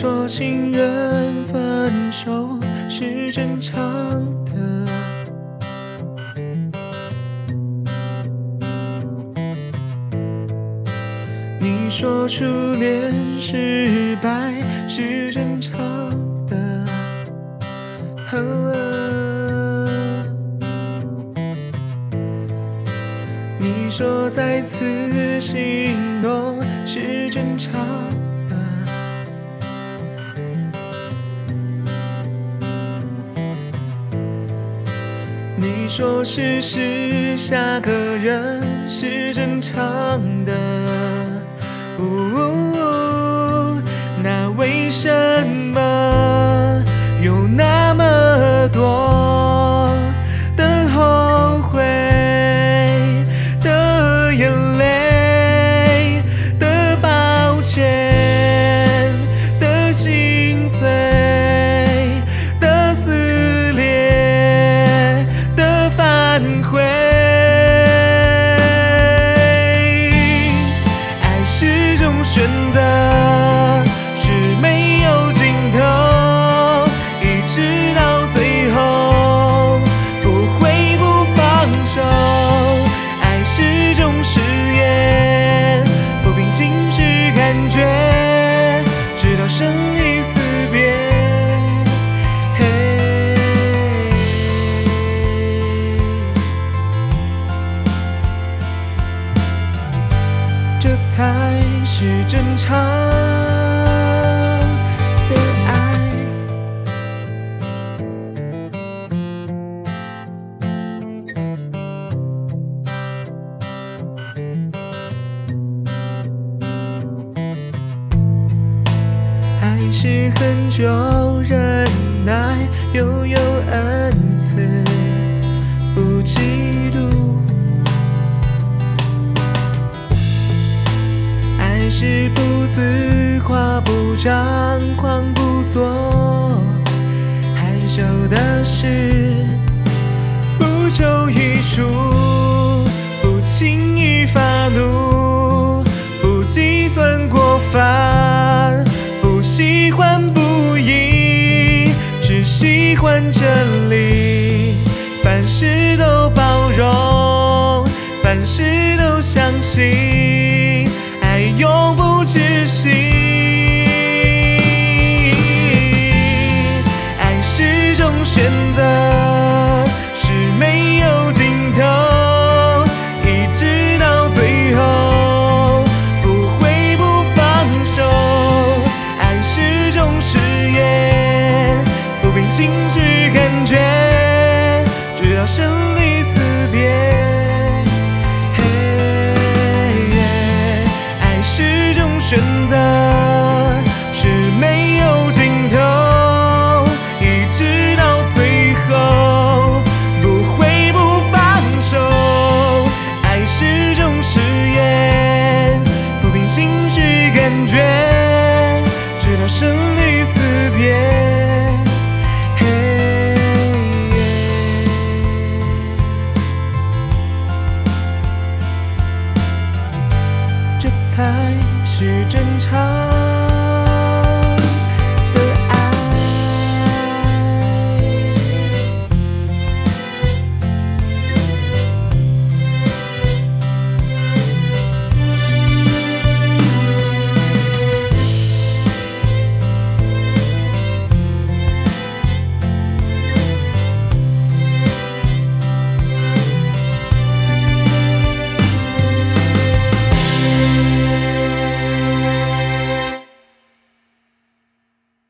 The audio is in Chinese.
说情人分手是正常的，你说初恋失败是正常的。你说再次心动是正常你说是是下个人是正常的，呜，是很久忍耐，又有恩赐，不嫉妒。爱是不自夸、不张狂、不做害羞的事，不止息。爱是种选择，是没有尽头，一直到最后不会不放手。爱是种誓言，不凭情绪感觉，直到生去争吵